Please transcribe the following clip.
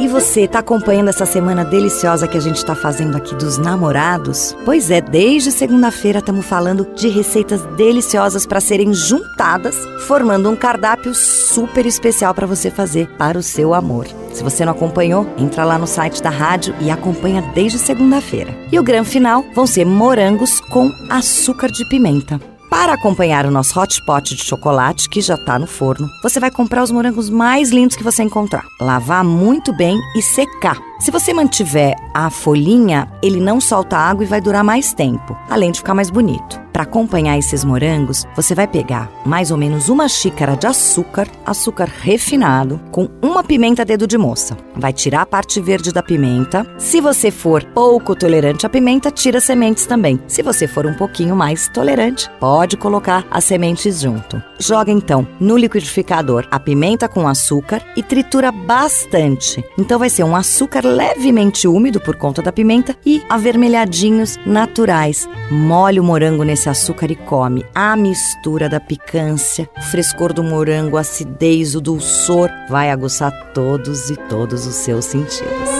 E você está acompanhando essa semana deliciosa que a gente está fazendo aqui dos namorados? Pois é, desde segunda-feira estamos falando de receitas deliciosas para serem juntadas, formando um cardápio super especial para você fazer para o seu amor. Se você não acompanhou, entra lá no site da rádio e acompanha desde segunda-feira. E o grande final vão ser morangos com açúcar de pimenta. Para acompanhar o nosso hotspot de chocolate, que já está no forno, você vai comprar os morangos mais lindos que você encontrar, lavar muito bem e secar. Se você mantiver a folhinha, ele não solta água e vai durar mais tempo, além de ficar mais bonito. Para acompanhar esses morangos, você vai pegar mais ou menos uma xícara de açúcar, açúcar refinado, com uma pimenta dedo de moça. Vai tirar a parte verde da pimenta. Se você for pouco tolerante à pimenta, tira sementes também. Se você for um pouquinho mais tolerante, pode colocar as sementes junto. Joga então no liquidificador a pimenta com açúcar e tritura bastante. Então vai ser um açúcar levemente úmido por conta da pimenta e avermelhadinhos naturais. Molhe o morango nesse açúcar e come. A mistura da picância, o frescor do morango, a acidez, o dulçor vai aguçar todos e todos os seus sentidos.